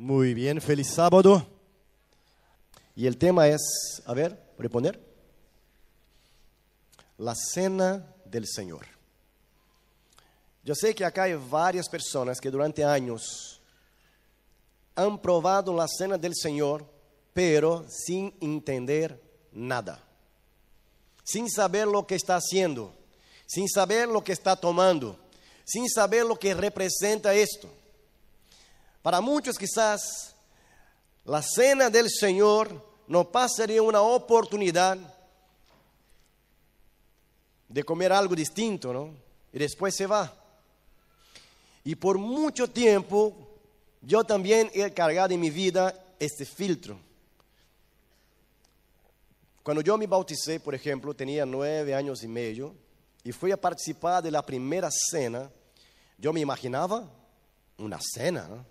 Muy bien, feliz sábado. Y el tema es, a ver, reponer. La cena del Señor. Yo sé que acá hay varias personas que durante años han probado la cena del Señor, pero sin entender nada. Sin saber lo que está haciendo, sin saber lo que está tomando, sin saber lo que representa esto. Para muchos quizás la cena del Señor no pasaría una oportunidad de comer algo distinto, ¿no? Y después se va. Y por mucho tiempo yo también he cargado en mi vida este filtro. Cuando yo me bauticé, por ejemplo, tenía nueve años y medio y fui a participar de la primera cena, yo me imaginaba una cena, ¿no?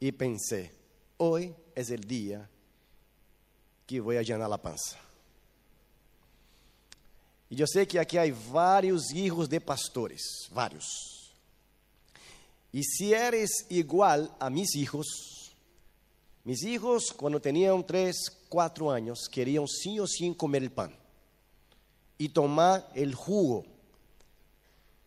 Y pensé, hoy es el día que voy a llenar la panza. Y yo sé que aquí hay varios hijos de pastores, varios. Y si eres igual a mis hijos, mis hijos cuando tenían tres, cuatro años querían sí o sí comer el pan y tomar el jugo.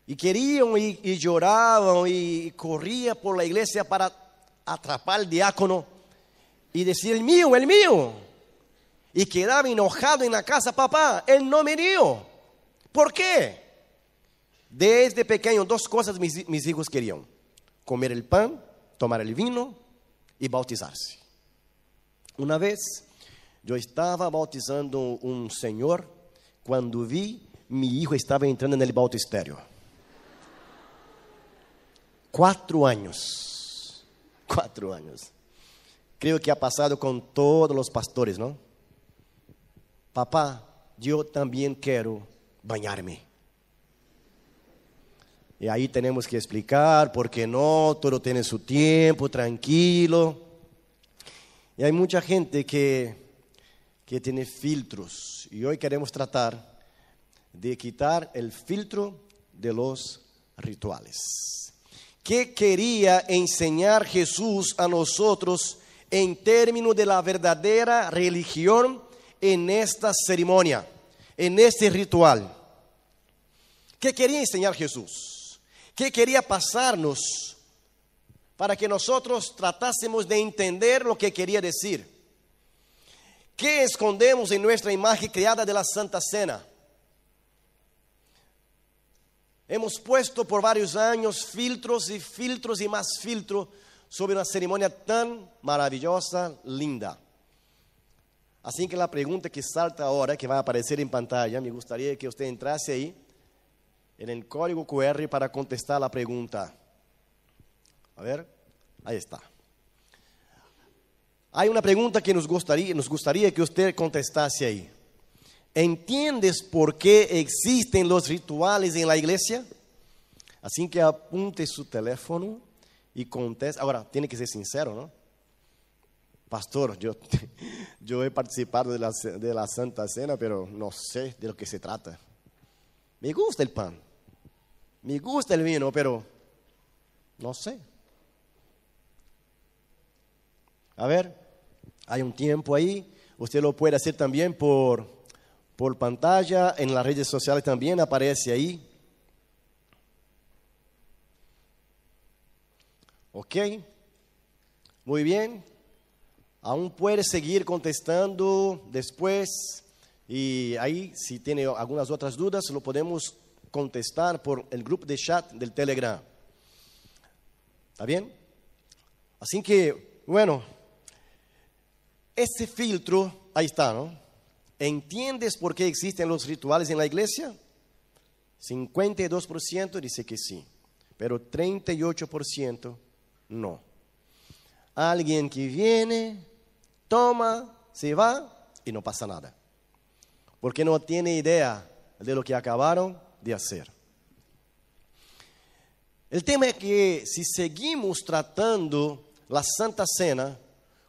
Y querían y, lloraban y corrían por la iglesia para atrapar al diácono y decir, el mío, el mío. Y quedaba enojado en la casa, papá, él no me dio. ¿Por qué? Desde pequeño dos cosas mis, mis hijos querían. Comer el pan, tomar el vino y bautizarse. Una vez yo estaba bautizando un señor cuando vi mi hijo estaba entrando en el bautisterio. Cuatro años cuatro años. Creo que ha pasado con todos los pastores, ¿no? Papá, yo también quiero bañarme. Y ahí tenemos que explicar por qué no, todo tiene su tiempo, tranquilo. Y hay mucha gente que, que tiene filtros. Y hoy queremos tratar de quitar el filtro de los rituales. ¿Qué quería enseñar Jesús a nosotros en términos de la verdadera religión en esta ceremonia, en este ritual? ¿Qué quería enseñar Jesús? ¿Qué quería pasarnos para que nosotros tratásemos de entender lo que quería decir? ¿Qué escondemos en nuestra imagen creada de la Santa Cena? Hemos puesto por varios años filtros y filtros y más filtros sobre una ceremonia tan maravillosa, linda. Así que la pregunta que salta ahora, que va a aparecer en pantalla, me gustaría que usted entrase ahí en el código QR para contestar la pregunta. A ver, ahí está. Hay una pregunta que nos gustaría, nos gustaría que usted contestase ahí. ¿Entiendes por qué existen los rituales en la iglesia? Así que apunte su teléfono y conteste. Ahora, tiene que ser sincero, ¿no? Pastor, yo, yo he participado de la, de la Santa Cena, pero no sé de lo que se trata. Me gusta el pan, me gusta el vino, pero no sé. A ver, hay un tiempo ahí. Usted lo puede hacer también por por pantalla, en las redes sociales también aparece ahí. ¿Ok? Muy bien. Aún puede seguir contestando después y ahí si tiene algunas otras dudas lo podemos contestar por el grupo de chat del Telegram. ¿Está bien? Así que, bueno, ese filtro, ahí está, ¿no? ¿Entiendes por qué existen los rituales en la iglesia? 52% dice que sí, pero 38% no. Alguien que viene, toma, se va y no pasa nada. Porque no tiene idea de lo que acabaron de hacer. El tema es que si seguimos tratando la Santa Cena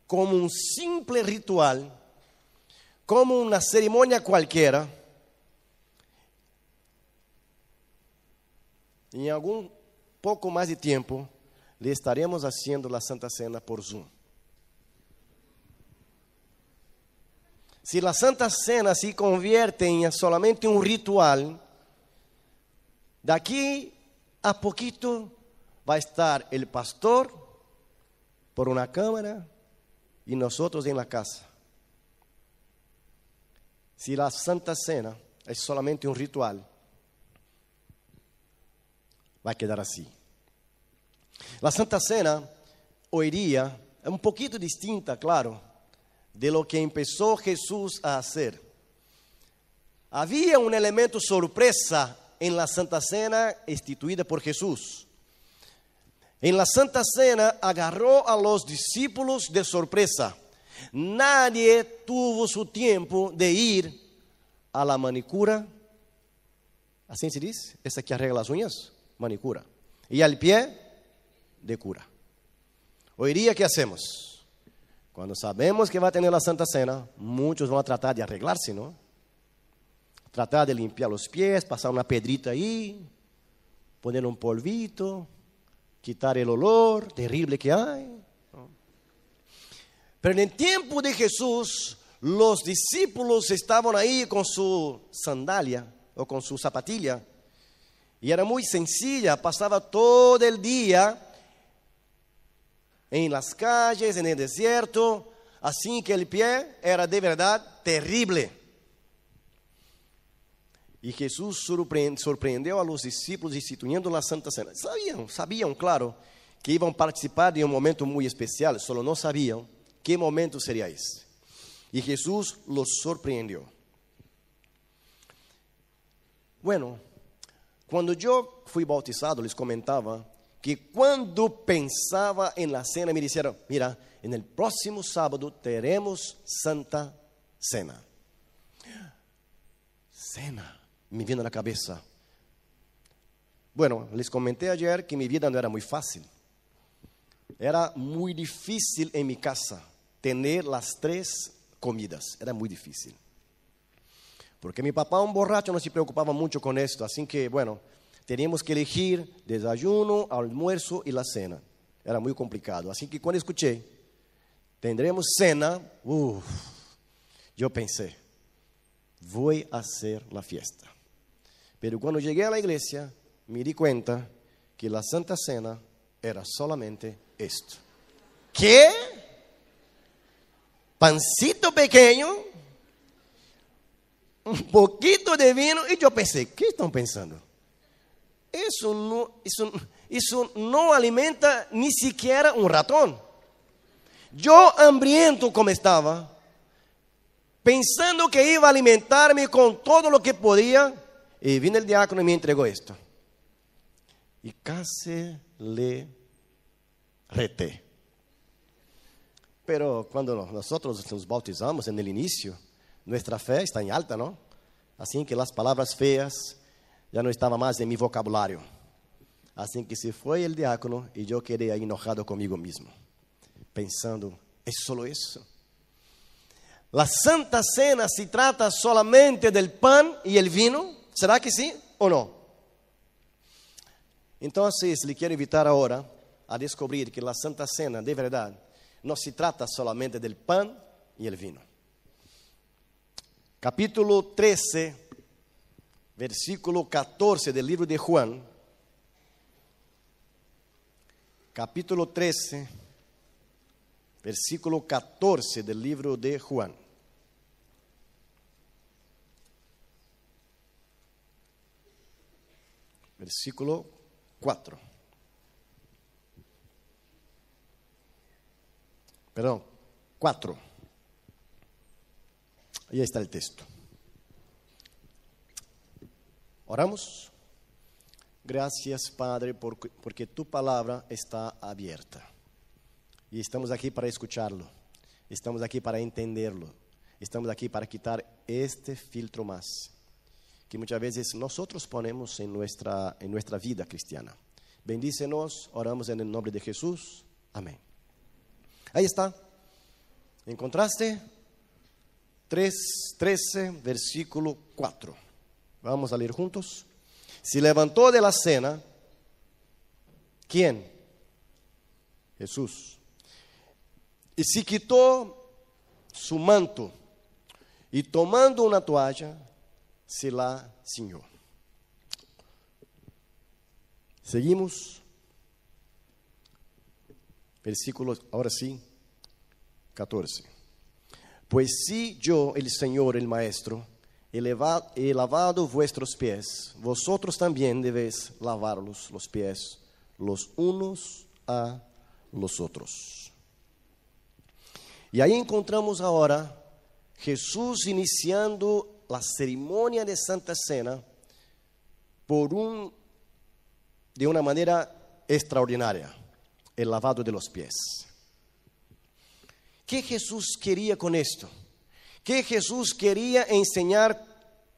como un simple ritual, como una ceremonia cualquiera, en algún poco más de tiempo, le estaremos haciendo la Santa Cena por Zoom. Si la Santa Cena se convierte en solamente un ritual, de aquí a poquito va a estar el pastor por una cámara y nosotros en la casa. Si la Santa Cena es solamente un ritual, va a quedar así. La Santa Cena hoy día es un poquito distinta, claro, de lo que empezó Jesús a hacer. Había un elemento sorpresa en la Santa Cena instituida por Jesús. En la Santa Cena agarró a los discípulos de sorpresa. Nadie tuvo su tiempo de ir a la manicura. Así se dice, esta que arregla las uñas, manicura. Y al pie, de cura. Hoy día, ¿qué hacemos? Cuando sabemos que va a tener la Santa Cena, muchos van a tratar de arreglarse, ¿no? Tratar de limpiar los pies, pasar una pedrita ahí, poner un polvito, quitar el olor terrible que hay. Pero en el tiempo de Jesús, los discípulos estaban ahí con su sandalia o con su zapatilla. Y era muy sencilla, pasaba todo el día en las calles, en el desierto, así que el pie era de verdad terrible. Y Jesús sorprendió a los discípulos instituyendo la Santa Cena. Sabían, sabían, claro, que iban a participar de un momento muy especial, solo no sabían qué momento sería ese. Y Jesús los sorprendió. Bueno, cuando yo fui bautizado, les comentaba que cuando pensaba en la cena me dijeron, mira, en el próximo sábado tenemos Santa Cena. Cena me vino a la cabeza. Bueno, les comenté ayer que mi vida no era muy fácil. Era muy difícil en mi casa tener las tres comidas. Era muy difícil. Porque mi papá, un borracho, no se preocupaba mucho con esto. Así que, bueno, teníamos que elegir desayuno, almuerzo y la cena. Era muy complicado. Así que cuando escuché, tendremos cena, yo pensé, voy a hacer la fiesta. Pero cuando llegué a la iglesia, me di cuenta que la Santa Cena era solamente esto. ¿Qué? Pancito pequeño, un poquito de vino, y yo pensé, ¿qué están pensando? Eso no, eso, eso no alimenta ni siquiera un ratón. Yo hambriento como estaba, pensando que iba a alimentarme con todo lo que podía, y vino el diácono y me entregó esto. Y casi le reté. Pero cuando nosotros nos bautizamos en el inicio, nuestra fe está en alta, ¿no? Así que las palabras feas ya no estaban más en mi vocabulario. Así que se fue el diácono yo quedé ahí enojado conmigo mismo, pensando, ¿es solo eso? La Santa Cena se trata solamente del pan y el vino. ¿Será que sí o no? Entonces le quiero invitar ahora a descubrir que la Santa Cena de verdad no se trata solamente del pan y el vino. Capítulo 13, versículo 14 del libro de Juan. Capítulo 13, versículo 14 del libro de Juan. versículo 4. Perdón, 4. Ahí está el texto. Oramos. Gracias, Padre, porque tu palabra está abierta. Y estamos aquí para escucharlo. Estamos aquí para entenderlo. Estamos aquí para quitar este filtro más que muchas veces nosotros ponemos en nuestra, en nuestra vida cristiana. Bendícenos, oramos en el nombre de Jesús. Amén. Ahí está. ¿Encontraste? 3, 13, versículo 4. Vamos a leer juntos. Se levantó de la cena. ¿Quién? Jesús. Y se quitó su manto y tomando una toalla, se la ciñó. Seguimos. Versículo, ahora sí, 14. Pues si yo, el Señor, el Maestro, he, lavado vuestros pies, vosotros también debéis lavarlos los pies los unos a los otros. Y ahí encontramos ahora Jesús iniciando la ceremonia de Santa Cena por un, de una manera extraordinaria, el lavado de los pies. ¿Qué Jesús quería con esto? ¿Qué Jesús quería enseñar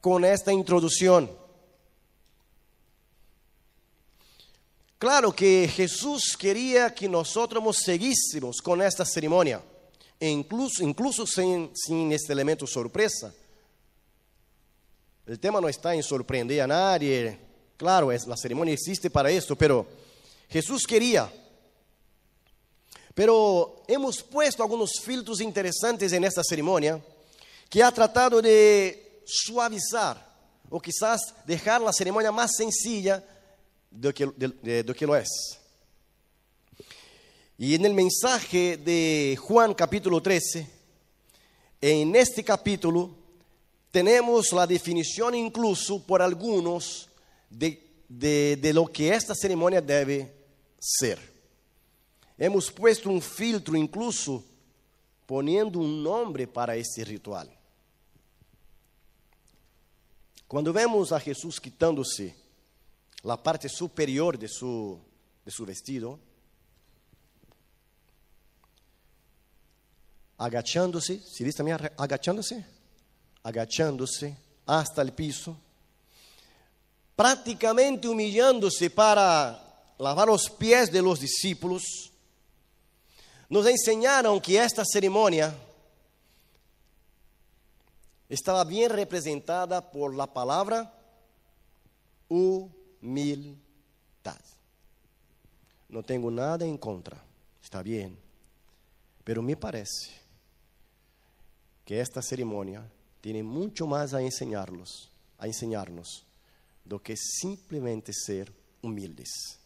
con esta introducción? Claro que Jesús quería que nosotros seguísemos con esta ceremonia, e incluso, incluso sin, sin este elemento sorpresa. El tema no está en sorprender a nadie, claro, es, la ceremonia existe para esto, pero Jesús quería. Pero hemos puesto algunos filtros interesantes en esta ceremonia que ha tratado de suavizar o quizás dejar la ceremonia más sencilla que, de, do que lo es. Y en el mensaje de Juan capítulo 13, en este capítulo tenemos la definición incluso por algunos de lo que esta ceremonia debe ser. Hemos puesto un filtro incluso poniendo un nombre para este ritual. Cuando vemos a Jesús quitándose la parte superior de su, de su vestido, agachándose, ¿se dice también agachándose? Agachándose hasta el piso, prácticamente humillándose para lavar los pies de los discípulos, nos enseñaron que esta ceremonia estaba bien representada por la palabra humildad. No tengo nada en contra, está bien, pero me parece que esta ceremonia tiene mucho más a enseñarnos, a enseñarnos do que simplemente ser humildes.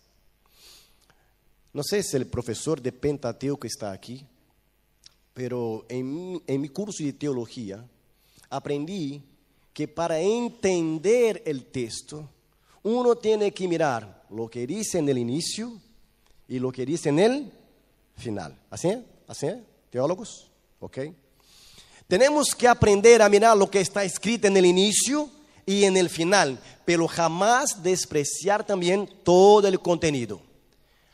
No sé si el profesor de Pentateuco está aquí, pero en mi, en mi curso de teología aprendí que para entender el texto, uno tiene que mirar lo que dice en el inicio y lo que dice en el final. ¿Así? ¿Así? ¿Teólogos? ¿Ok? Tenemos que aprender a mirar lo que está escrito en el inicio y en el final, pero jamás despreciar también todo el contenido.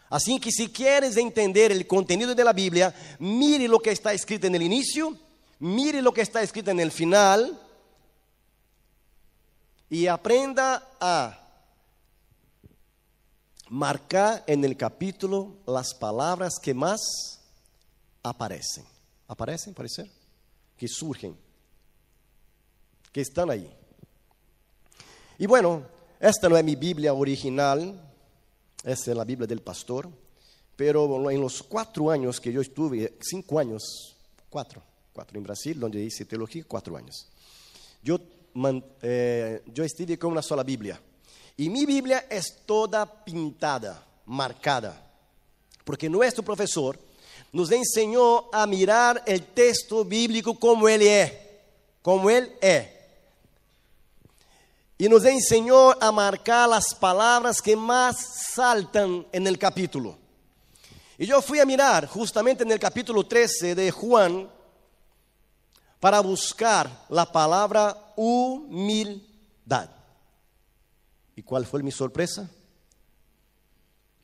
Así que si quieres entender el contenido de la Biblia, mire lo que está escrito en el inicio, mire lo que está escrito en el final y aprenda a marcar en el capítulo las palabras que más aparecen. ¿Aparecen, puede ser? Que surgen, que están ahí. Y bueno, esta no es mi Biblia original, esta es la Biblia del pastor, pero en los cuatro años que yo estuve, cinco años, cuatro, cuatro en Brasil, donde hice teología, cuatro años. Yo, eh, yo estuve con una sola Biblia. Y mi Biblia es toda pintada, marcada, porque nuestro profesor nos enseñó a mirar el texto bíblico como él es, como él es. Y nos enseñó a marcar las palabras que más saltan en el capítulo. Y yo fui a mirar justamente en el capítulo 13 de Juan para buscar la palabra humildad. ¿Y cuál fue mi sorpresa?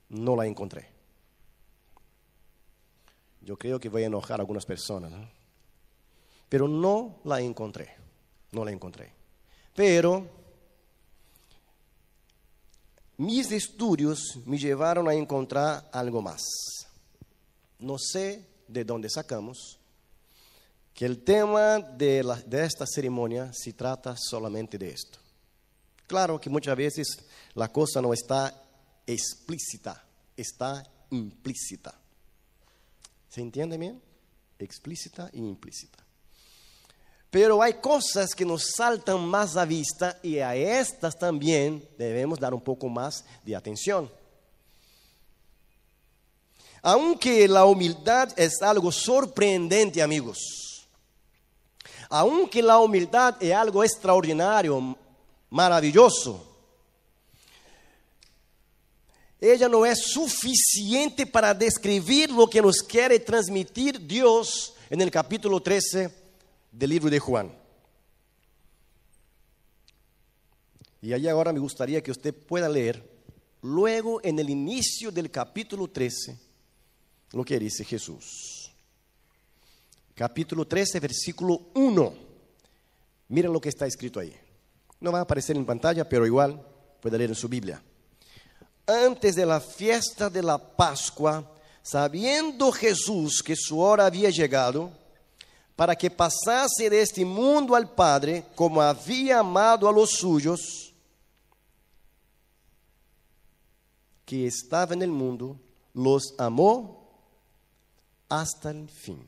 No la encontré. Yo creo que voy a enojar a algunas personas, ¿no? pero no la encontré, no la encontré. Pero mis estudios me llevaron a encontrar algo más. No sé de dónde sacamos que el tema de, esta ceremonia se trata solamente de esto. Claro que muchas veces la cosa no está explícita, está implícita. ¿Se entiende bien? Explícita e implícita. Pero hay cosas que nos saltan más a vista y a estas también debemos dar un poco más de atención. Aunque la humildad es algo sorprendente, amigos, aunque la humildad es algo extraordinario, maravilloso, ella no es suficiente para describir lo que nos quiere transmitir Dios en el capítulo 13 del libro de Juan. Y ahí ahora me gustaría que usted pueda leer, luego en el inicio del capítulo 13, lo que dice Jesús. Capítulo 13, versículo 1. Mira lo que está escrito ahí. No va a aparecer en pantalla, pero igual puede leer en su Biblia antes de la fiesta de la Pascua, sabiendo Jesús que su hora había llegado, para que pasase de este mundo al Padre, como había amado a los suyos, que estaba en el mundo, los amó hasta el fin.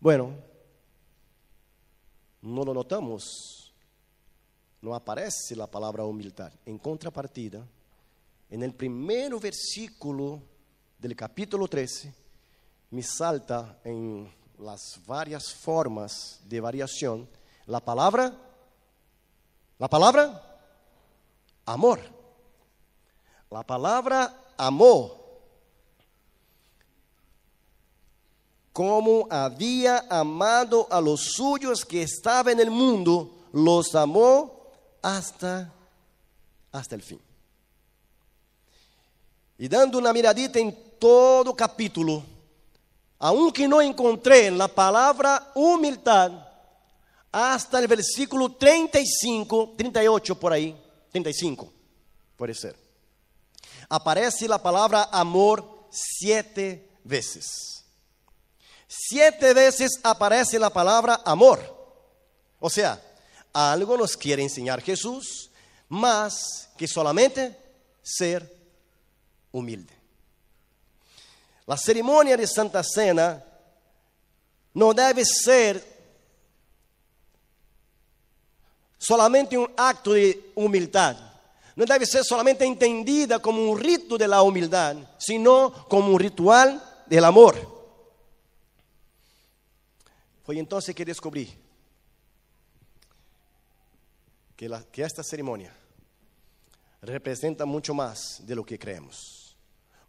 Bueno, no lo notamos no aparece la palabra humildad. En contrapartida, en el primer versículo del capítulo 13, me salta en las varias formas de variación la palabra, la palabra amor. La palabra amor. Como había amado a los suyos que estaban en el mundo, los amó hasta, hasta el fin. Y dando una miradita en todo capítulo, aunque no encontré la palabra humildad, hasta el versículo 35, 38 por ahí, 35, puede ser. Aparece la palabra amor siete veces. Siete veces aparece la palabra amor. O sea, algo nos quiere enseñar Jesús, más que solamente ser humilde. La ceremonia de Santa Cena no debe ser solamente un acto de humildad. No debe ser solamente entendida como un rito de la humildad, sino como un ritual del amor. Fue entonces que descubrí que, esta ceremonia representa mucho más de lo que creemos,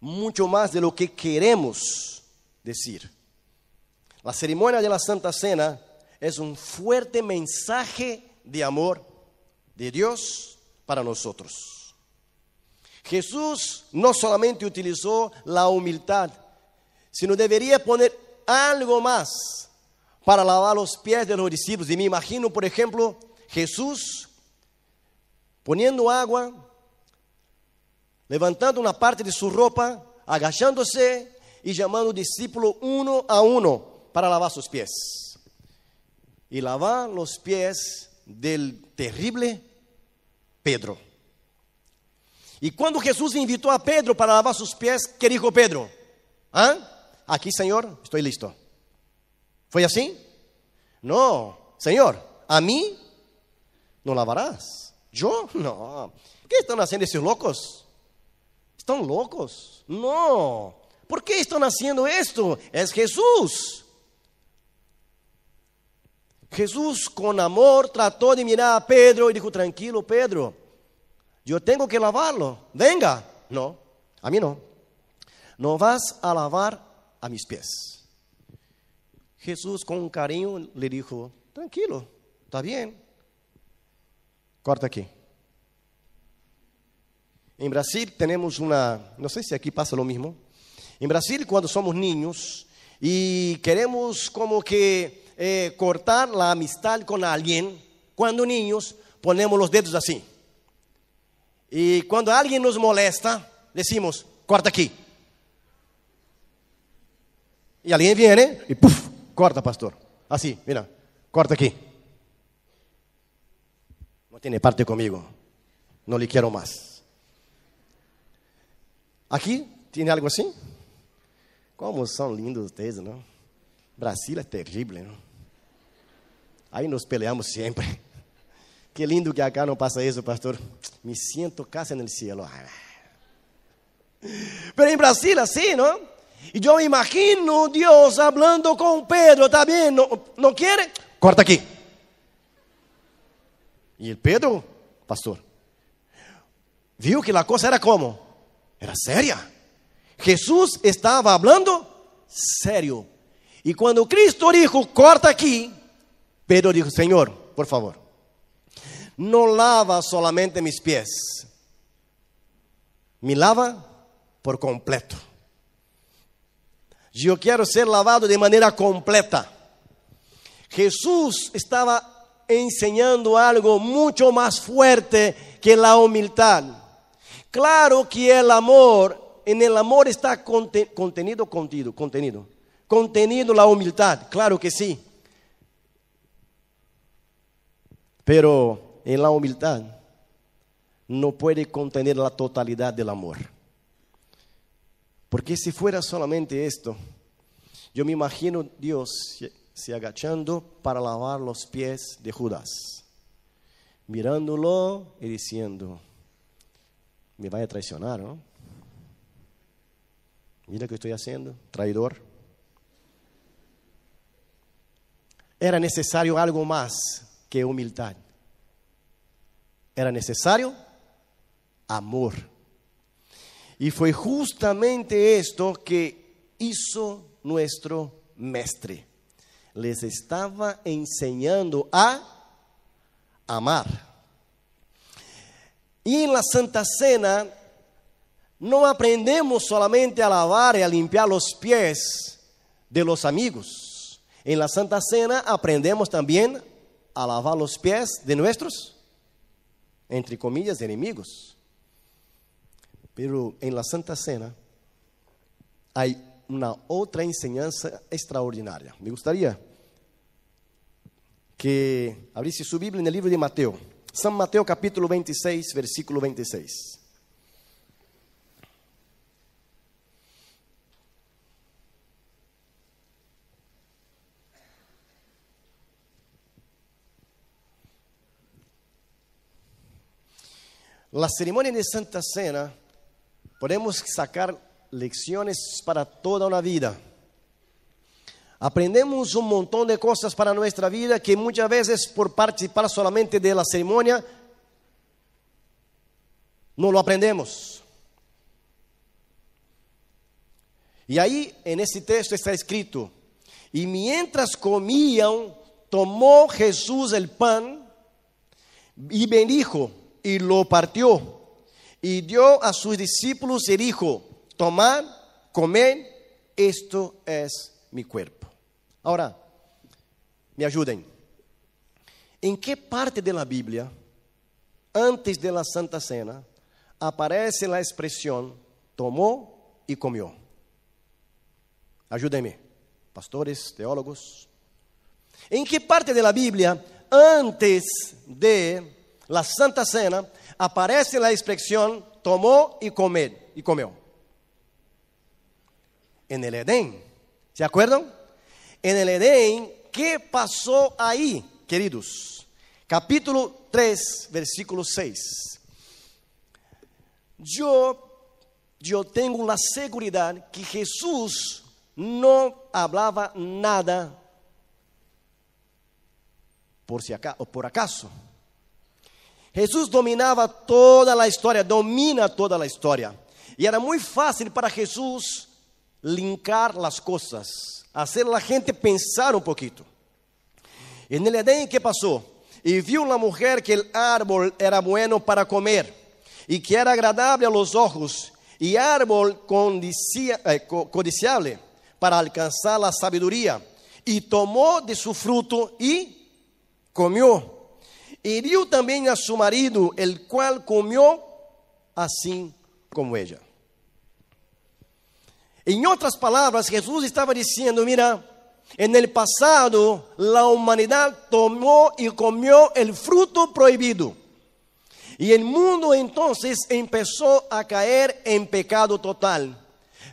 mucho más de lo que queremos decir. La ceremonia de la Santa Cena es un fuerte mensaje de amor de Dios para nosotros. Jesús no solamente utilizó la humildad, sino debería poner algo más para lavar los pies de los discípulos. Y me imagino, por ejemplo, Jesús poniendo agua, levantando una parte de su ropa, agachándose y llamando al discípulo uno a uno para lavar sus pies. Y lavar los pies del terrible Pedro. Y cuando Jesús invitó a Pedro para lavar sus pies, ¿qué dijo Pedro? ¿Ah? Aquí, Señor, estoy listo. ¿Fue así? No, Señor, a mí no lavarás. ¿Yo? No. ¿Qué están haciendo esos locos? ¿Están locos? No. ¿Por qué están haciendo esto? Es Jesús. Jesús con amor trató de mirar a Pedro y dijo, tranquilo Pedro, yo tengo que lavarlo. Venga. No, a mí no. No vas a lavar a mis pies. Jesús con cariño le dijo, tranquilo, está bien, Corta aqui. Em Brasil temos uma, não sei se aqui passa o mesmo. Em Brasil, quando somos niños e queremos como que eh, cortar a amistad com alguém, quando niños ponemos os dedos assim. E quando alguém nos molesta, decimos, corta aqui. E alguém vem e puf, corta, pastor. Assim, mira, corta aqui. tiene parte conmigo. No le quiero más. Aquí ¿Tiene algo así? ¿Cómo son lindos ustedes, no? Brasil es terrible, ¿no? Ahí nos peleamos siempre. Qué lindo que acá no pasa eso, pastor. Me siento casi en el cielo. Pero en Brasil así, ¿no? Y yo me imagino Dios hablando con Pedro, ¿está bien? ¿No, no quiere? Corta aquí. Y el Pedro, pastor, vio que la cosa era como, era seria. Jesús estaba hablando serio. Y cuando Cristo dijo, corta aquí, Pedro dijo, Señor, por favor, no lava solamente mis pies, me lava por completo. Yo quiero ser lavado de manera completa. Jesús estaba enseñando algo mucho más fuerte que la humildad. Claro que el amor, en el amor está contenido, contenido, contenido, contenido la humildad, claro que sí. Pero en la humildad no puede contener la totalidad del amor. Porque si fuera solamente esto, yo me imagino Dios se agachando para lavar los pies de Judas, mirándolo y diciendo, me va a traicionar, ¿no? Mira que estoy haciendo, traidor. Era necesario algo más que humildad. Era necesario amor. Y fue justamente esto que hizo nuestro mestre. Les estaba enseñando a amar. Y en la Santa Cena no aprendemos solamente a lavar y a limpiar los pies de los amigos. En la Santa Cena aprendemos también a lavar los pies de nuestros, entre comillas, enemigos. Pero en la Santa Cena hay una otra enseñanza extraordinaria. Me gustaría que abrisse su Biblia en el libro de Mateo. San Mateo capítulo 26, versículo 26. La ceremonia de Santa Cena podemos sacar lecciones para toda una vida. Aprendemos un montón de cosas para nuestra vida que muchas veces por participar solamente de la ceremonia no lo aprendemos. Y ahí en ese texto está escrito, y mientras comían, tomó Jesús el pan y bendijo y lo partió y dio a sus discípulos y dijo, tomad, comed, esto es mi cuerpo. Ahora, me ayuden. ¿En qué parte de la Biblia, antes de la Santa Cena, aparece la expresión tomó y comió? Ayúdenme, pastores, teólogos. ¿En qué parte de la Biblia, antes de la Santa Cena, aparece la expresión tomó y comer y comió. En el Edén. ¿Se acuerdan? En el Edén, ¿qué pasó ahí, queridos? Capítulo 3, versículo 6. Yo, yo tengo la seguridad que Jesús no hablaba nada por si acaso, por acaso. Jesús dominaba toda la historia, domina toda la historia. Y era muy fácil para Jesús linkar las cosas, hacer a la gente pensar un poquito. En el Edén, ¿qué pasó? Y vio la mujer que el árbol era bueno para comer y que era agradable a los ojos y árbol eh, codiciable para alcanzar la sabiduría. Y tomó de su fruto y comió dio también a su marido, el cual comió así como ella. En otras palabras, Jesús estaba diciendo, mira, en el pasado la humanidad tomó y comió el fruto prohibido. Y el mundo entonces empezó a caer en pecado total.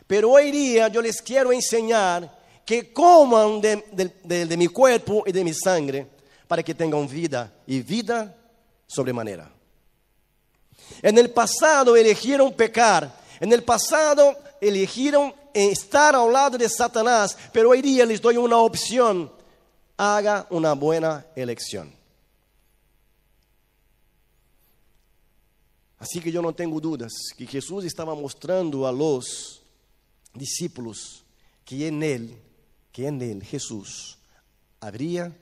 Pero hoy día yo les quiero enseñar que coman de, de- mi cuerpo y de mi sangre para que tengan vida y vida sobremanera. En el pasado eligieron pecar, en el pasado eligieron estar al lado de Satanás, pero hoy día les doy una opción. Haga una buena elección. Así que yo no tengo dudas que Jesús estaba mostrando a los discípulos que en Él, que en Él, Jesús, habría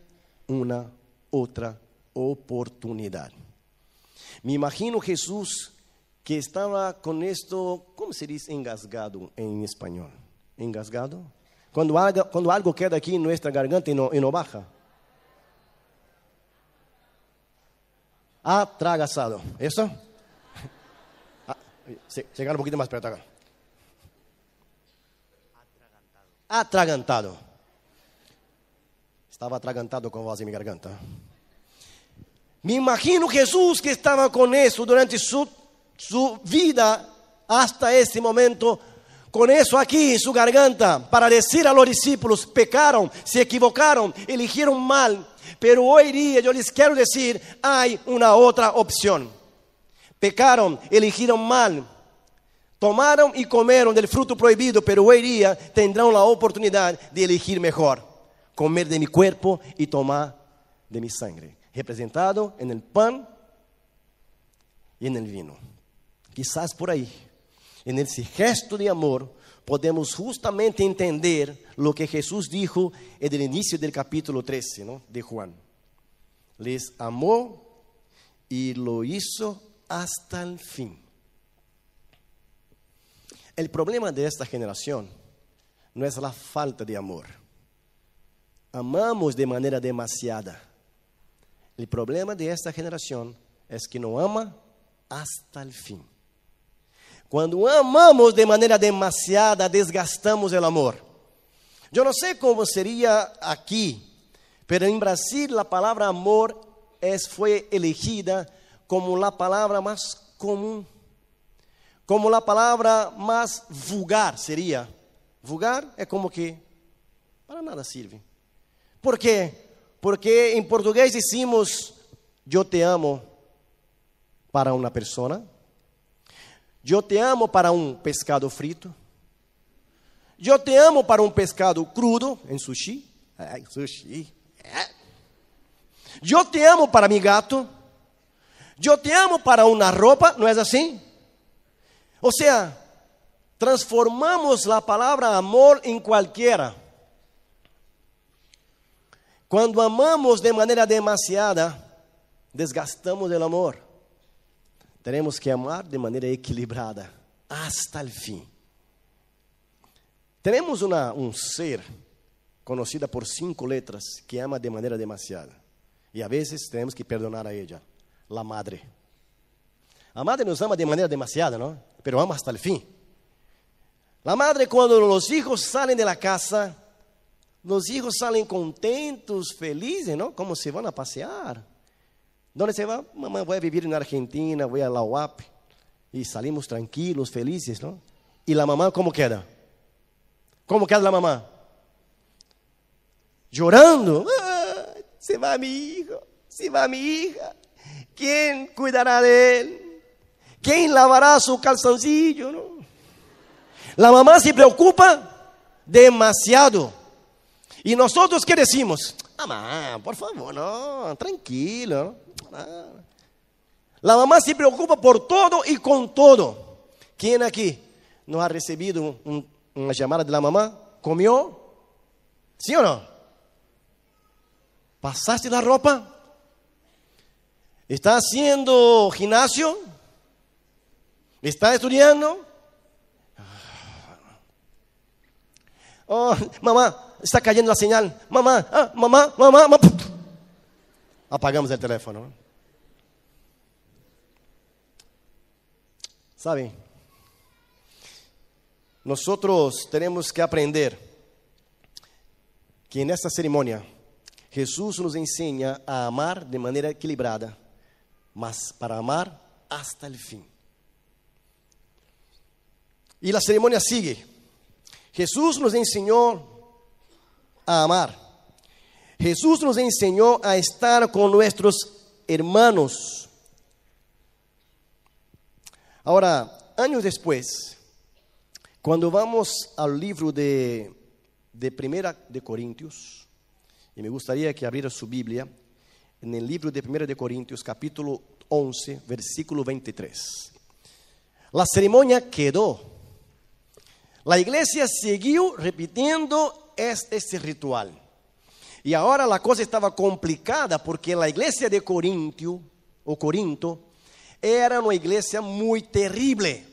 una otra oportunidad. Me imagino Jesús que estaba con esto, ¿cómo se dice engasgado en español? ¿Engasgado? Cuando algo, cuando algo queda aquí en nuestra garganta y no, y no baja. Atragasado. ¿Eso? Ah, sí, llegar un poquito más para acá. Atragantado. Estaba atragantado con voz en mi garganta. Me imagino Jesús que estaba con eso durante su, su vida hasta ese momento, con eso aquí en su garganta, para decir a los discípulos, pecaron, se equivocaron, eligieron mal, pero hoy día yo les quiero decir, hay una otra opción. Pecaron, eligieron mal, tomaron y comieron del fruto prohibido, pero hoy día tendrán la oportunidad de elegir mejor, comer de mi cuerpo y tomar de mi sangre, representado en el pan y en el vino. Quizás por ahí, en ese gesto de amor, podemos justamente entender lo que Jesús dijo en el inicio del capítulo 13 ¿no? de Juan. Les amó y lo hizo hasta el fin. El problema de esta generación no es la falta de amor. Amamos de manera demasiada. El problema de esta generación es que no ama hasta el fin. Cuando amamos de manera demasiada, desgastamos el amor. Yo no sé cómo sería aquí, pero en Brasil la palabra amor es, fue elegida como la palabra más común, como la palabra más vulgar sería. Vulgar é como que para nada sirve. Por quê? Porque em português decimos eu te amo para uma pessoa, eu te amo para um pescado frito, eu te amo para um pescado crudo em sushi, Ai, sushi. Eu te amo para mi gato, eu te amo para uma roupa, não é assim? Ou seja, transformamos a palavra amor em qualquer. Quando amamos de maneira demasiada, desgastamos o amor. Teremos que amar de maneira equilibrada, hasta o fim. Temos uma, um ser conhecida por cinco letras que ama de maneira demasiada. E a vezes temos que perdonar a ela, a madre. A madre nos ama de maneira demasiada, não? Pero ama hasta el fim. La madre cuando los hijos salen de la casa, los hijos salen contentos, felices, ¿no? Como se van a pasear. ¿Dónde se va? Mamá, voy a vivir en Argentina, voy a la UAP. Y salimos tranquilos, felices, ¿no? ¿Y la mamá cómo queda? ¿Cómo queda la mamá? Llorando. Ah, se va mi hijo, se va mi hija. ¿Quién cuidará de él? ¿Quién lavará su calzoncillo? ¿no? La mamá se preocupa demasiado. Y nosotros qué decimos? Mamá, por favor, no, tranquilo. Ah. La mamá se preocupa por todo y con todo. ¿Quién aquí no ha recibido un- una llamada de la mamá? ¿Comió? ¿Sí o no? ¿Pasaste la ropa? ¿Está haciendo gimnasio? ¿Está estudiando? Oh, mamá, está cayendo la señal. Mamá, ah, mamá, mamá, mamá. Apagamos el teléfono. ¿Sabe? Nosotros tenemos que aprender que en esta ceremonia Jesús nos enseña a amar de manera equilibrada, mas para amar hasta el fin. Y la ceremonia sigue. Jesús nos enseñó a amar. Jesús nos enseñó a estar con nuestros hermanos. Ahora, años después, cuando vamos al libro de, de Primera de Corintios, y me gustaría que abriera su Biblia, en el libro de Primera de Corintios, capítulo 11, versículo 23. La ceremonia quedó. La iglesia siguió repitiendo este, este ritual. Y ahora la cosa estaba complicada porque la iglesia de Corintio, o Corinto, era una iglesia muy terrible.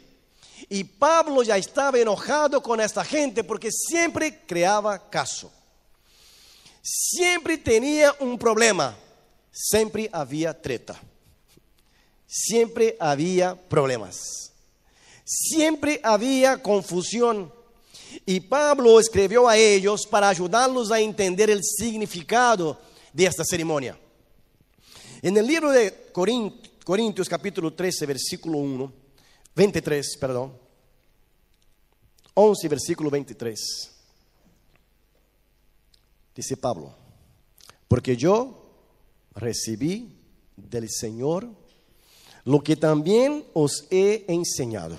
Y Pablo ya estaba enojado con esta gente porque siempre creaba caso. Siempre tenía un problema. Siempre había treta. Siempre había problemas. Siempre había confusión. Y Pablo escribió a ellos para ayudarlos a entender el significado de esta ceremonia. En el libro de Corintios capítulo 13, versículo 1, 23, perdón, 11, versículo 23, dice Pablo, porque yo recibí del Señor lo que también os he enseñado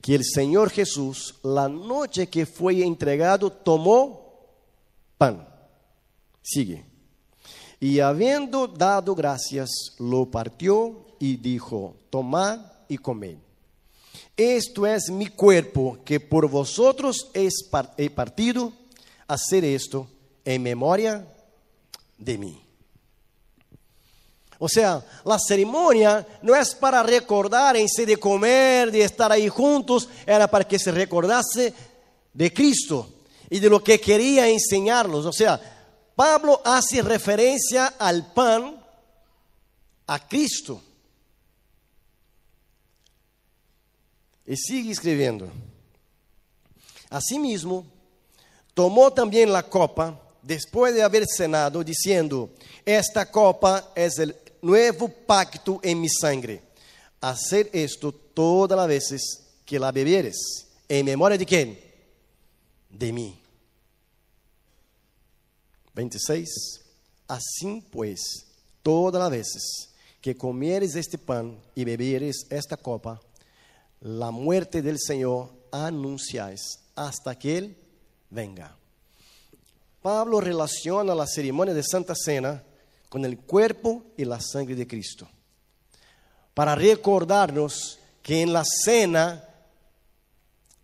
que el Señor Jesús, la noche que fue entregado, tomó pan. Sigue. Y habiendo dado gracias, lo partió y dijo, tomad y comed. Esto es mi cuerpo que por vosotros he partido, hacer esto en memoria de mí. O sea, la ceremonia no es para recordar en sí de comer, de estar ahí juntos, era para que se recordase de Cristo y de lo que quería enseñarlos. O sea, Pablo hace referencia al pan, a Cristo. Y sigue escribiendo. Asimismo, tomó también la copa después de haber cenado, diciendo, esta copa es el nuevo pacto en mi sangre. Hacer esto todas las veces que la bebieres. ¿En memoria de quién? De mí. 26. Así pues, todas las veces que comieres este pan y bebieres esta copa, la muerte del Señor anunciáis hasta que Él venga. Pablo relaciona la ceremonia de Santa Cena con el cuerpo y la sangre de Cristo. Para recordarnos que en la cena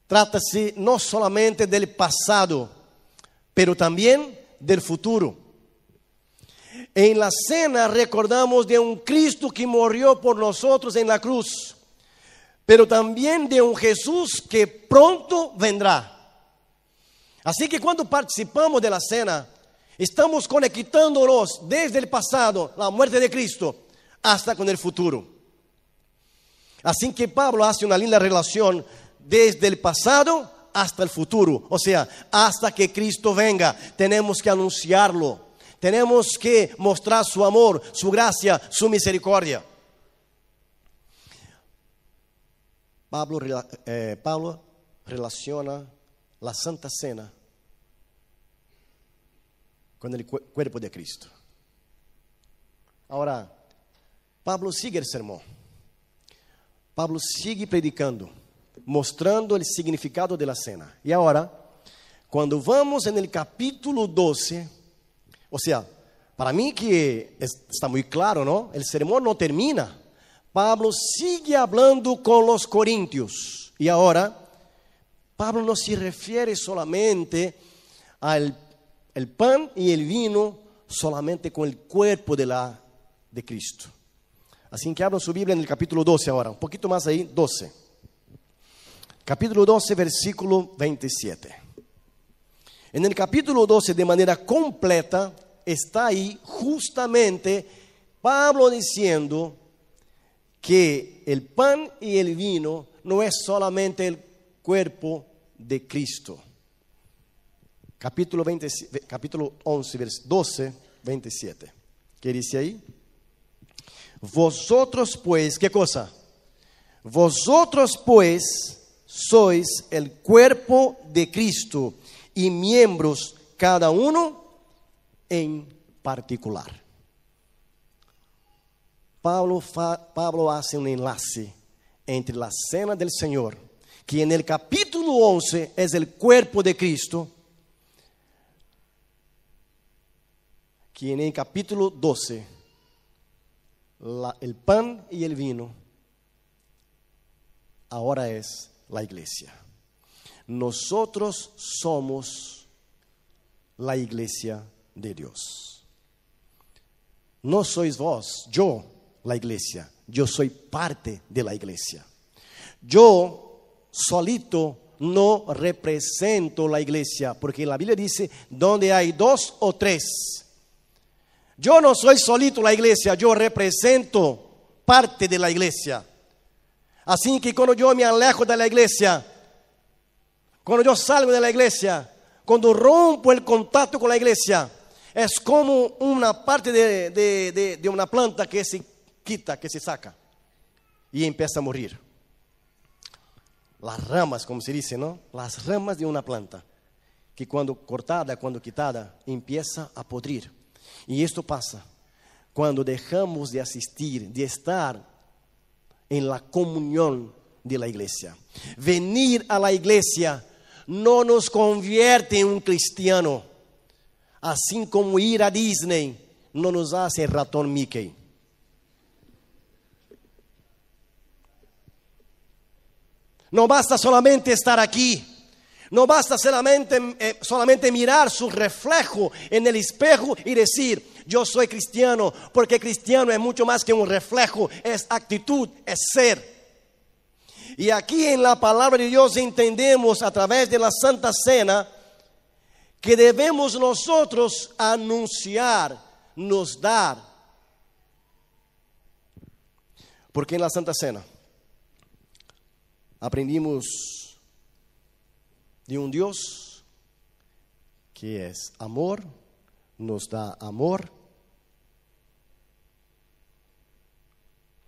trata-se no solamente del pasado, pero también del futuro. En la cena recordamos de un Cristo que murió por nosotros en la cruz, pero también de un Jesús que pronto vendrá. Así que cuando participamos de la cena, Estamos conectándonos desde el pasado, la muerte de Cristo, hasta con el futuro. Así que Pablo hace una linda relación desde el pasado hasta el futuro. O sea, hasta que Cristo venga, tenemos que anunciarlo. Tenemos que mostrar su amor, su gracia, su misericordia. Pablo, eh, Pablo relaciona la Santa Cena con el cuerpo de Cristo. Ahora, Pablo sigue el sermón. Pablo sigue predicando, mostrando el significado de la cena. Y ahora, cuando vamos en el capítulo 12, o sea, para mí que está muy claro, ¿no? El sermón no termina. Pablo sigue hablando con los corintios. Y ahora, Pablo no se refiere solamente al el pan y el vino solamente con el cuerpo de, la, de Cristo. Así que abran su Biblia en el capítulo 12 ahora, un poquito más ahí, 12. Capítulo 12, versículo 27. En el capítulo 12, de manera completa, está ahí justamente Pablo diciendo que el pan y el vino no es solamente el cuerpo de Cristo capítulo, 20, capítulo 11, vers 12, 27. ¿Qué dice ahí? Vosotros pues, ¿qué cosa? Vosotros pues sois el cuerpo de Cristo y miembros cada uno en particular. Pablo, Pablo hace un enlace entre la cena del Señor, que en el capítulo 11 es el cuerpo de Cristo, que en el capítulo 12 el pan y el vino ahora es la iglesia. Nosotros somos la iglesia de Dios. No sois vos, yo, la iglesia. Yo soy parte de la iglesia. Yo solito no represento la iglesia, porque la Biblia dice, donde hay dos o tres. Yo no soy solito la iglesia, yo represento parte de la iglesia. Así que cuando yo me alejo de la iglesia, cuando yo salgo de la iglesia, cuando rompo el contacto con la iglesia, es como una parte de, de, de, una planta que se quita, que se saca y empieza a morir. Las ramas, como se dice, ¿no? Las ramas de una planta, que cuando cortada, cuando quitada, empieza a podrir. Y esto pasa cuando dejamos de asistir, de estar en la comunión de la iglesia. Venir a la iglesia no nos convierte en un cristiano, así como ir a Disney no nos hace ratón Mickey. No basta solamente estar aquí. No basta solamente, eh, solamente mirar su reflejo en el espejo y decir, yo soy cristiano, porque cristiano es mucho más que un reflejo, es actitud, es ser. Y aquí en la palabra de Dios entendemos a través de la Santa Cena que debemos nosotros anunciar, nos dar. Porque en la Santa Cena aprendimos de un Dios que es amor, nos da amor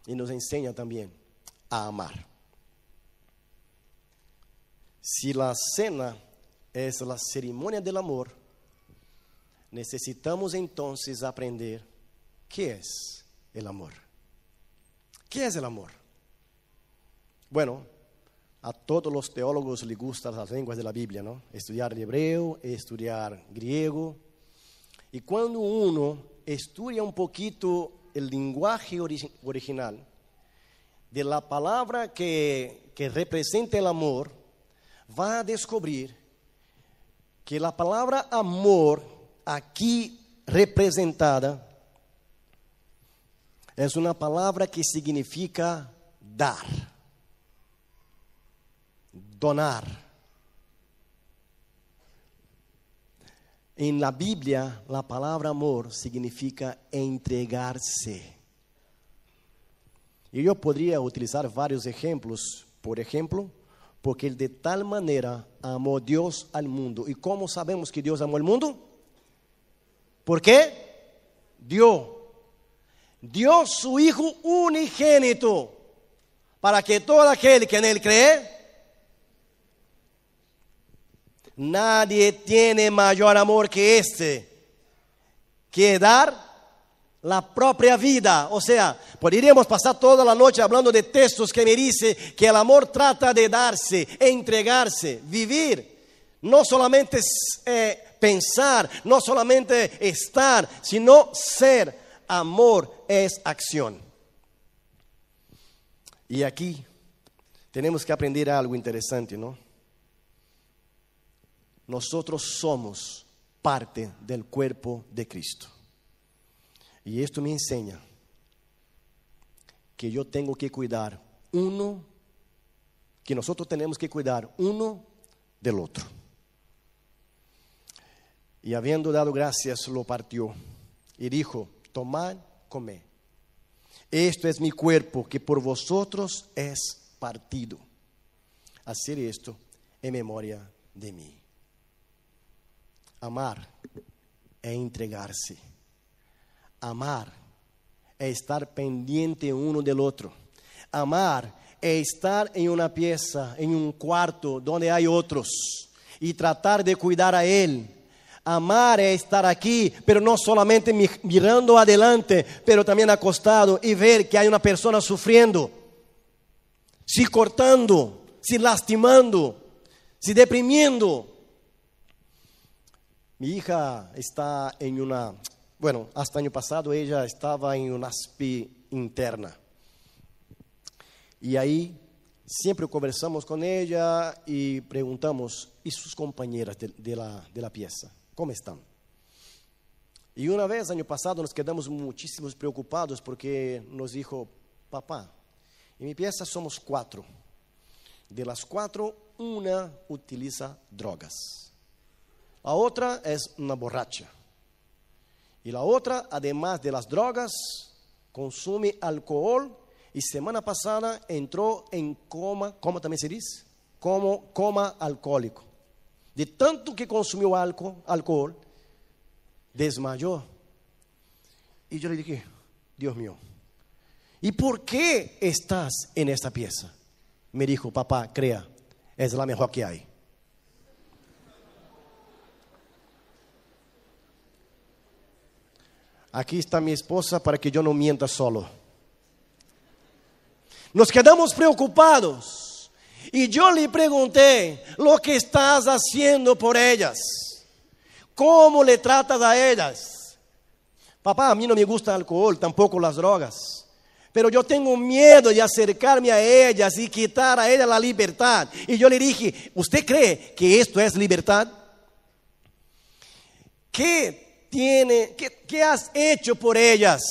y nos enseña también a amar. Si la cena es la ceremonia del amor, necesitamos entonces aprender qué es el amor. ¿Qué es el amor? Bueno, a todos los teólogos les gustan las lenguas de la Biblia, ¿no? Estudiar hebreo, estudiar griego, y cuando uno estudia un poquito el lenguaje original de la palabra que, representa el amor, va a descubrir que la palabra amor aquí representada es una palabra que significa dar, donar. En la Biblia, la palabra amor significa entregarse. Y yo podría utilizar varios ejemplos. Por ejemplo, porque de tal manera amó Dios al mundo. ¿Y cómo sabemos que Dios amó al mundo? ¿Por qué? Dio. Dio su Hijo unigénito para que todo aquel que en Él cree Nadie tiene mayor amor que este, que dar la propia vida. O sea, podríamos pasar toda la noche hablando de textos que me dice que el amor trata de darse, entregarse, vivir. No solamente eh, pensar, no solamente estar, sino ser. Amor es acción. Y aquí tenemos que aprender algo interesante, ¿no? Nosotros somos parte del cuerpo de Cristo. Y esto me enseña que yo tengo que cuidar uno, que nosotros tenemos que cuidar uno del otro. Y habiendo dado gracias, lo partió y dijo, tomad, comed. Esto es mi cuerpo que por vosotros es partido. Hacer esto en memoria de mí. Amar é entregar-se. Amar é estar pendiente uno del outro. Amar es estar en una pieza, en un cuarto donde hay otros y tratar de cuidar a Él. Amar es estar aquí, pero no solamente mirando adelante, pero también acostado y ver que hay una persona sufriendo, si cortando, si lastimando, si deprimiendo. Mi hija está en una, bueno, hasta año pasado ella estaba en una ASPI interna. Y ahí siempre conversamos con ella y preguntamos, ¿y sus compañeras de, la, de la pieza? ¿Cómo están? Y una vez, año pasado, nos quedamos muchísimos preocupados porque nos dijo, papá, en mi pieza somos cuatro. De las cuatro, una utiliza drogas. La otra es una borracha. Y la otra, además de las drogas, consume alcohol y semana pasada entró en coma, ¿cómo también se dice? Como coma alcohólico. De tanto que consumió alcohol, alcohol desmayó. Y yo le dije, Dios mío, ¿y por qué estás en esta pieza? Me dijo, papá, crea, es la mejor que hay. Aquí está mi esposa para que yo no mienta solo. Nos quedamos preocupados. Y yo le pregunté, lo que estás haciendo por ellas, ¿cómo le tratas a ellas? Papá, a mí no me gusta el alcohol, tampoco las drogas. Pero yo tengo miedo de acercarme a ellas y quitar a ellas la libertad. Y yo le dije, ¿usted cree que esto es libertad? ¿Qué tiene, qué, qué has hecho por ellas?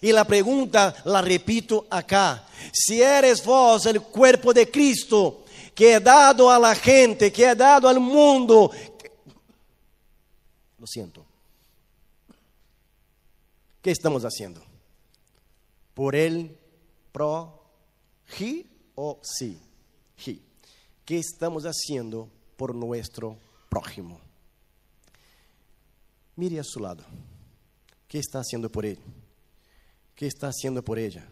Y la pregunta la repito acá. Si eres vos el cuerpo de Cristo, que he dado a la gente, que he dado al mundo, lo siento. ¿Qué estamos haciendo? Por el pro, o sí. ¿Qué estamos haciendo por nuestro prójimo? Mire a su lado. ¿Qué está haciendo por él? ¿Qué está haciendo por ella?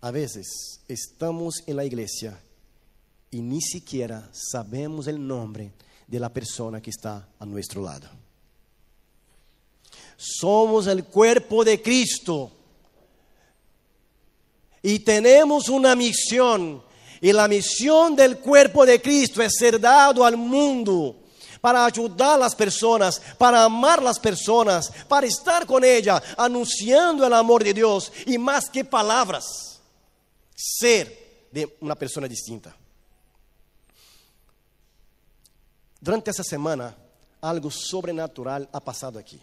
A veces estamos en la iglesia y ni siquiera sabemos el nombre de la persona que está a nuestro lado. Somos el cuerpo de Cristo y tenemos una misión. Y la misión del cuerpo de Cristo es ser dado al mundo para ayudar a las personas, para amar las personas, para estar con ella, anunciando el amor de Dios y más que palabras, ser de una persona distinta. Durante essa semana, algo sobrenatural ha pasado aqui.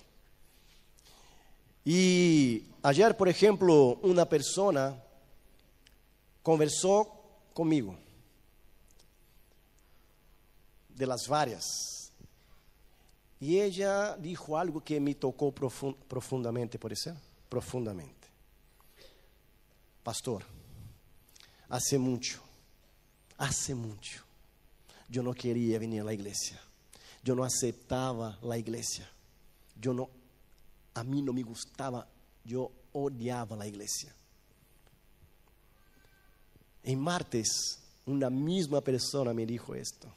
E ayer, por exemplo, uma pessoa conversou comigo, de las várias, y ella dijo algo que me tocó profundamente, por eso, profundamente. Pastor, hace mucho, hace mucho, yo no quería venir a la iglesia. Yo no aceptaba la iglesia. Yo no, a mí no me gustaba, yo odiaba la iglesia. En martes, una misma persona me dijo esto.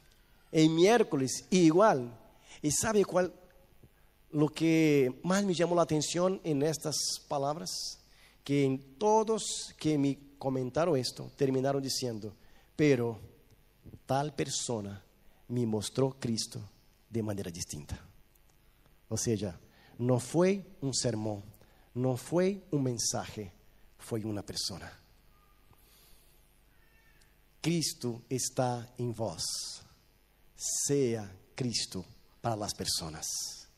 En miércoles, igual. ¿Y sabe cuál? Lo que más me llamó la atención en estas palabras, que en todos que me comentaron esto, terminaron diciendo, pero tal persona me mostró Cristo de manera distinta. O sea, no fue un sermón, no fue un mensaje, fue una persona. Cristo está en vos. Sea Cristo para las personas.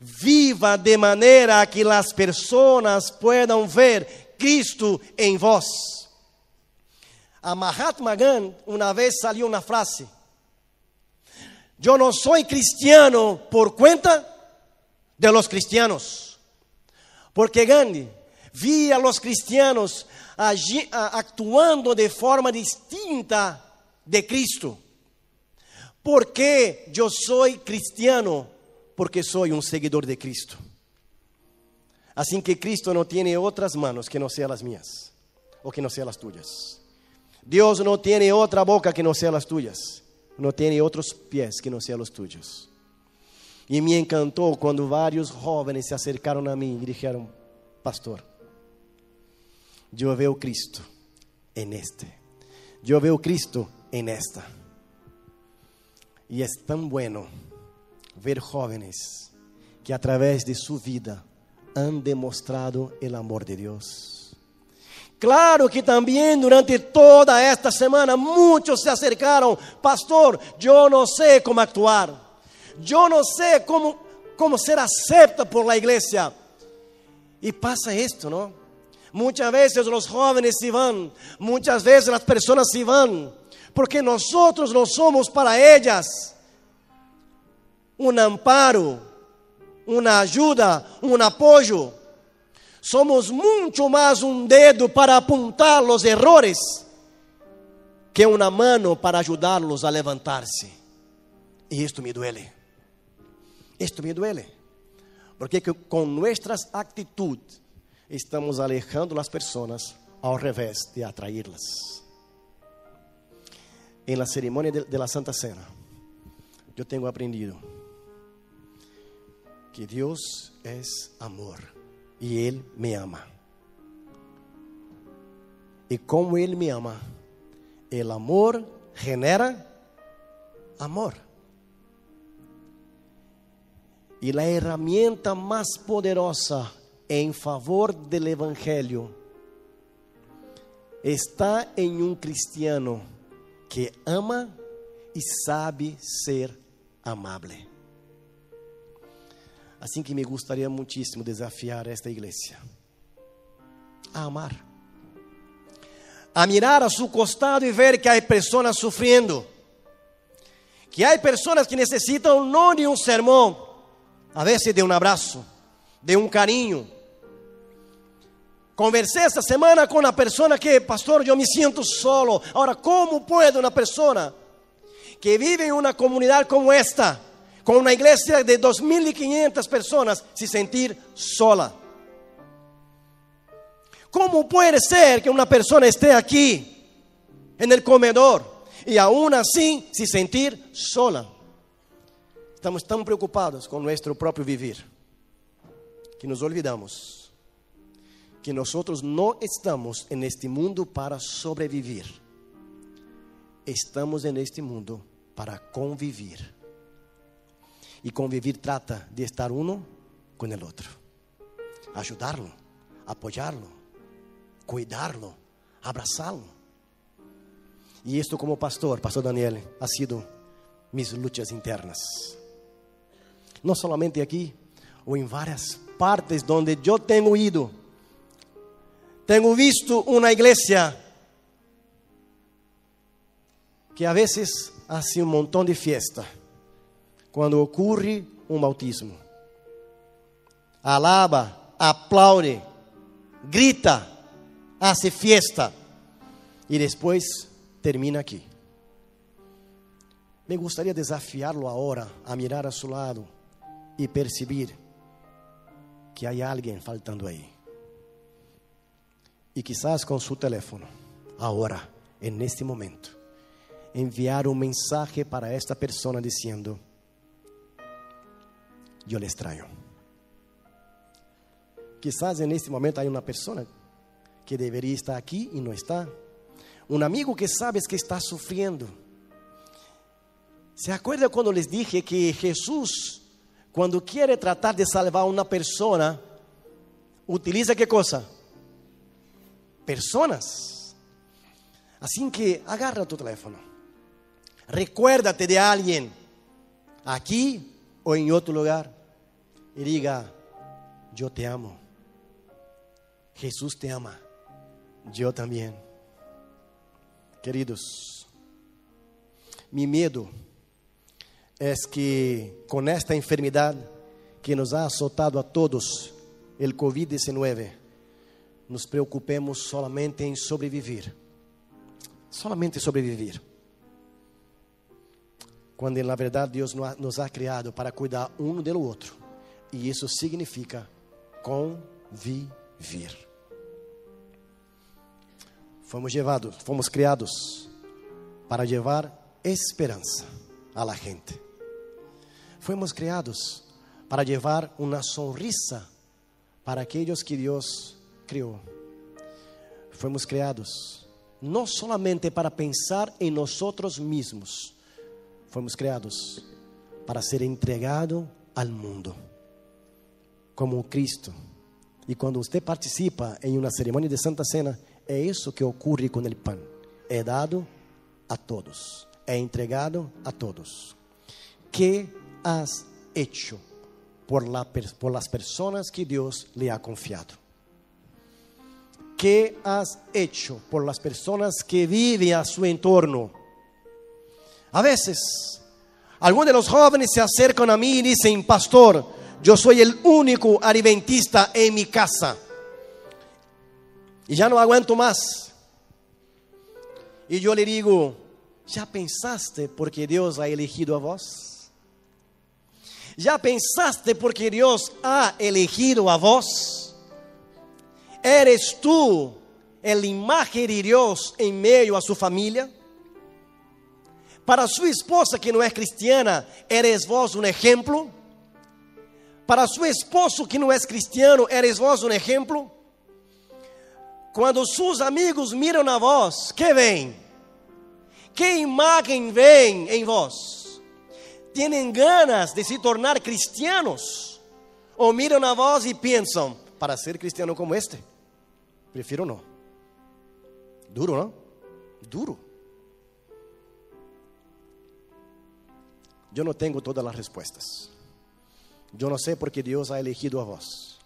Viva de manera que las personas puedan ver Cristo en vos. A Mahatma Gandhi una vez salió una frase. Yo no soy cristiano por cuenta de los cristianos. Porque Gandhi via a los cristianos actuando de forma distinta de Cristo. Porque yo soy cristiano? Porque soy un seguidor de Cristo. Así que Cristo no tiene otras manos que no sean las mías o que no sean las tuyas. Dios no tiene otra boca que no sea las tuyas. No tiene otros pies que no sean los tuyos. Y me encantó cuando varios jóvenes se acercaron a mí y dijeron, pastor, yo veo Cristo en este. Yo veo Cristo en esta. Y es tan bueno ver jóvenes que a través de su vida han demostrado el amor de Dios. Claro que también durante toda esta semana muchos se acercaron, pastor, yo no sé cómo actuar, yo no sé cómo, cómo ser acepta por la iglesia. Y pasa esto, ¿no? Muchas veces los jóvenes se van, muchas veces las personas se van, porque nosotros no somos para ellas un amparo, una ayuda, un apoyo. Somos mucho más un dedo para apuntar los errores que una mano para ayudarlos a levantarse. Y esto me duele. Esto me duele. Porque con nuestras actitudes estamos alejando las personas al revés de atraerlas. En la ceremonia de, la Santa Cena, yo tengo aprendido que Dios es amor y Él me ama. Y como Él me ama, el amor genera amor. Y la herramienta más poderosa en favor del Evangelio está en un cristiano que ama y sabe ser amable. Assim que me gostaria muitíssimo desafiar esta igreja a amar, a mirar a seu costado e ver que há pessoas sofrendo, que há pessoas que necessitam não de um sermão, a vezes de um abraço, de um carinho. Conversei esta semana com uma pessoa que, pastor, eu me sinto solo. Agora, como pode uma pessoa que vive em uma comunidade como esta, con una iglesia de 2.500 personas se sentir sola. ¿Cómo puede ser que una persona esté aquí en el comedor y aún así se sentir sola? Estamos tan preocupados con nuestro propio vivir que nos olvidamos que nosotros no estamos en este mundo para sobrevivir. Estamos en este mundo para convivir. E convivir trata de estar ajudá-lo, apoiá-lo, cuidá-lo, abraçá-lo. E isto como pastor, pastor Daniel, ha sido mis lutas internas. Não somente aqui, ou em várias partes onde eu tenho ido. Tenho visto uma igreja que a vezes hace um montão de fiesta quando ocorre um bautismo. Alaba, aplaude, grita, hace fiesta e depois termina aqui. Me gostaria desafiá-lo agora a mirar a seu lado e perceber que há alguém faltando aí. E quizás com seu telefone, agora, neste momento, enviar um mensagem para esta pessoa dizendo: yo le extraño. Quizás en este momento hay una persona que debería estar aquí y no está. Un amigo que sabes que está sufriendo. ¿Se acuerda cuando les dije que Jesús, cuando quiere tratar de salvar a una persona, utiliza qué cosa? Personas. Así que agarra tu teléfono. Recuérdate de alguien, aquí o en otro lugar y diga, yo te amo. Jesús te ama. Yo también. Queridos, mi miedo es que con esta enfermedad que nos ha azotado a todos, el COVID-19, nos preocupemos solamente en sobrevivir. Solamente sobrevivir. Quando na verdade Deus nos ha criado para cuidar um do outro. E isso significa conviver. Fomos llevados, fomos criados para llevar esperanza a la gente. Fuimos criados para llevar una sonrisa para aquellos que Dios criou. Fomos criados não solamente para pensar em nós mesmos, fomos criados para ser entregado ao mundo como Cristo. E quando você participa em uma cerimônia de Santa Cena, é isso que ocorre com o pão. É dado a todos, é entregado a todos. Que has hecho por, la, por las personas que Dios le ha confiado? ¿Qué has hecho por las personas que viven a su entorno? A veces, algunos de los jóvenes se acercan a mí y dicen, pastor, yo soy el único adventista en mi casa. Y ya no aguanto más. Y yo le digo, ¿ya pensaste porque Dios ha elegido a vos? ¿Ya pensaste porque Dios ha elegido a vos? ¿Eres tú el imagen de Dios en medio a su familia? Para su esposa que no es cristiana, ¿eres vos un ejemplo? Para su esposo que no es cristiano, ¿eres vos un ejemplo? Cuando sus amigos miran a vos, ¿qué ven? ¿Qué imagen ven en vos? ¿Tienen ganas de se tornar cristianos? ¿O miran a vos y piensan, para ser cristiano como este, prefiero no? Duro, ¿no? Duro. Yo no tengo todas las respuestas. Yo no sé por qué Dios ha elegido a vos.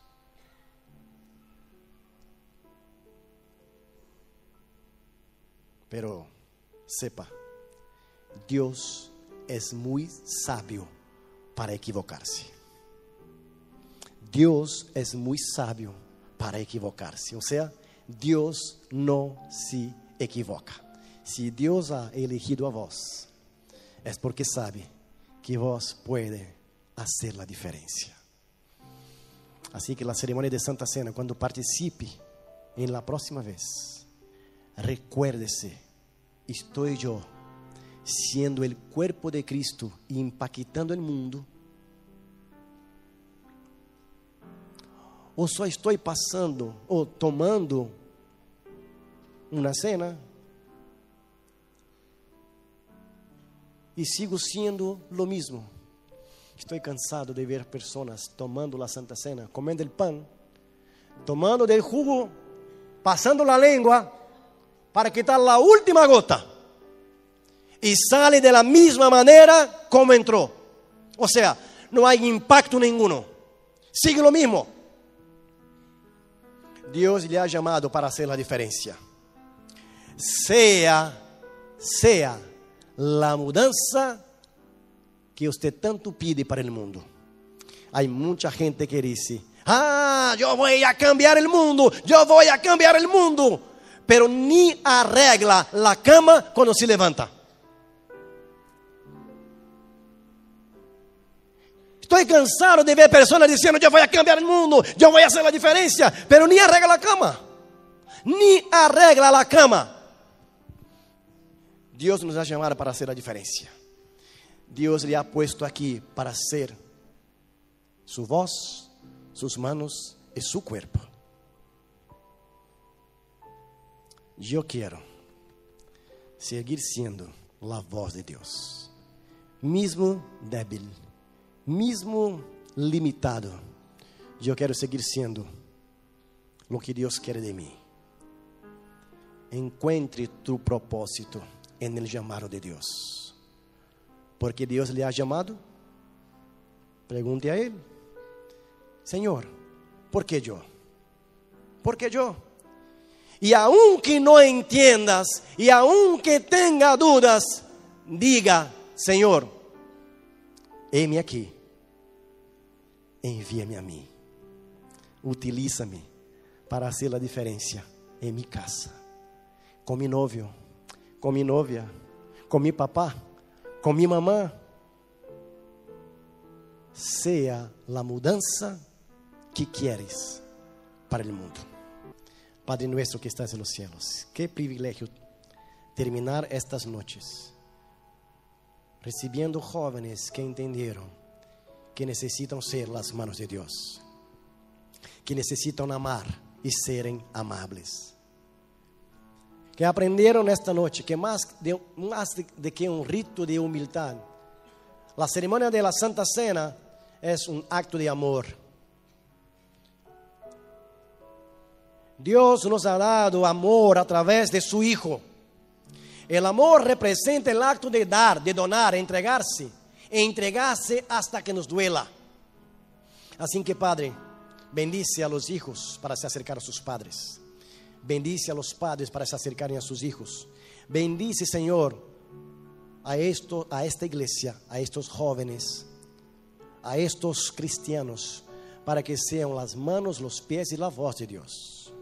Pero sepa, Dios es muy sabio para equivocarse. Dios es muy sabio para equivocarse. O sea, Dios no se equivoca. Si Dios ha elegido a vos, es porque sabe que vos puede hacer la diferencia. Así que la ceremonia de Santa Cena, cuando participe en la próxima vez, recuérdese, estoy yo siendo el cuerpo de Cristo impactando el mundo. Ou só estou passando ou tomando uma cena e sigo sendo lo mesmo. Estou cansado de ver pessoas tomando a Santa Cena, comendo o pão, tomando del jugo, passando a língua para quitar a última gota e sale de la misma maneira como entrou. Ou seja, não há impacto nenhum. Sigue lo mismo. Deus lhe ha chamado para fazer a diferença. Sea, sea la mudança que usted tanto pide para el mundo. Hay mucha gente que dice, ah, yo voy a cambiar el mundo, yo voy a cambiar el mundo, pero ni arregla la cama cuando se levanta. Estoy cansado de ver personas diciendo, yo voy a cambiar el mundo, yo voy a hacer la diferencia, pero ni arregla la cama, ni arregla la cama. Dios nos ha llamado para hacer la diferencia. Dios le ha puesto aquí para ser su voz, sus manos y su cuerpo. Yo quiero seguir siendo la voz de Dios, mismo débil, mismo limitado. Yo quiero seguir siendo lo que Dios quiere de mí. Encuentre tu propósito en el llamado de Dios. Porque Deus lhe ha chamado? Pergunte a Ele: Senhor, por que eu? ¿Por que eu? E aunque não entiendas, e aunque tenha dudas, diga: Senhor, heme aqui, envia-me a mim, utiliza-me para fazer a diferença em minha casa, com meu novio, com minha novia, com meu papá com minha mamã, seja a mudança que queres para o mundo. Padre nuestro que estás en los cielos, qué privilegio terminar estas noches recibiendo jóvenes que entendieron que necesitan ser las manos de Dios, que necesitan amar y ser amables. Que aprendieron esta noche que más de, de, de que un rito de humildad, la ceremonia de la Santa Cena es un acto de amor. Dios nos ha dado amor a través de su Hijo. El amor representa el acto de dar, de donar, entregarse, e entregarse hasta que nos duela. Así que, Padre, bendice a los hijos para se acercar a sus padres. Bendice a los padres para se acercarem a sus hijos. Bendice, Señor, a, esto, a esta iglesia, a estos jóvenes, a estos cristianos, para que sean las manos, los pies y la voz de Dios.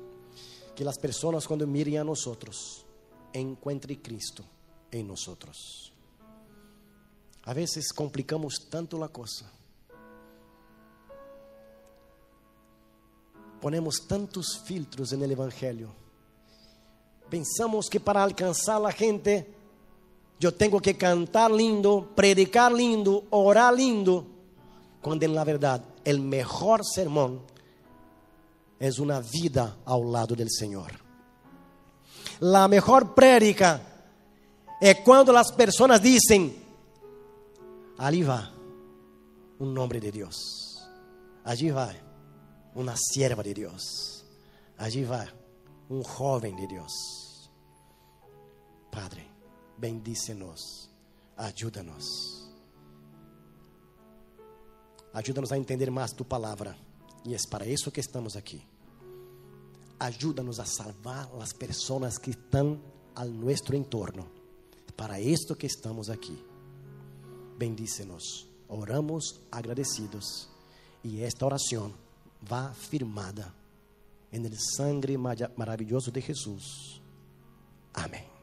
Que las personas cuando miren a nosotros, encuentren Cristo en nosotros. A veces complicamos tanto la cosa. Ponemos tantos filtros en el Evangelio. Pensamos que para alcanzar a la gente, yo tengo que cantar lindo, predicar lindo, orar lindo, cuando en la verdad el mejor sermón es una vida al lado del Señor. La mejor prédica es cuando las personas dicen, allí va un nombre de Dios, allí va una sierva de Dios, allí va un joven de Dios. Padre, bendícenos, ayúdanos. Ayúdanos a entender más tu palabra. Y es para eso que estamos aquí. Ayúdanos a salvar las personas que están al nuestro entorno. Para esto que estamos aquí. Bendícenos. Oramos agradecidos. Y esta oración va firmada en el sangre maravilloso de Jesús. Amén.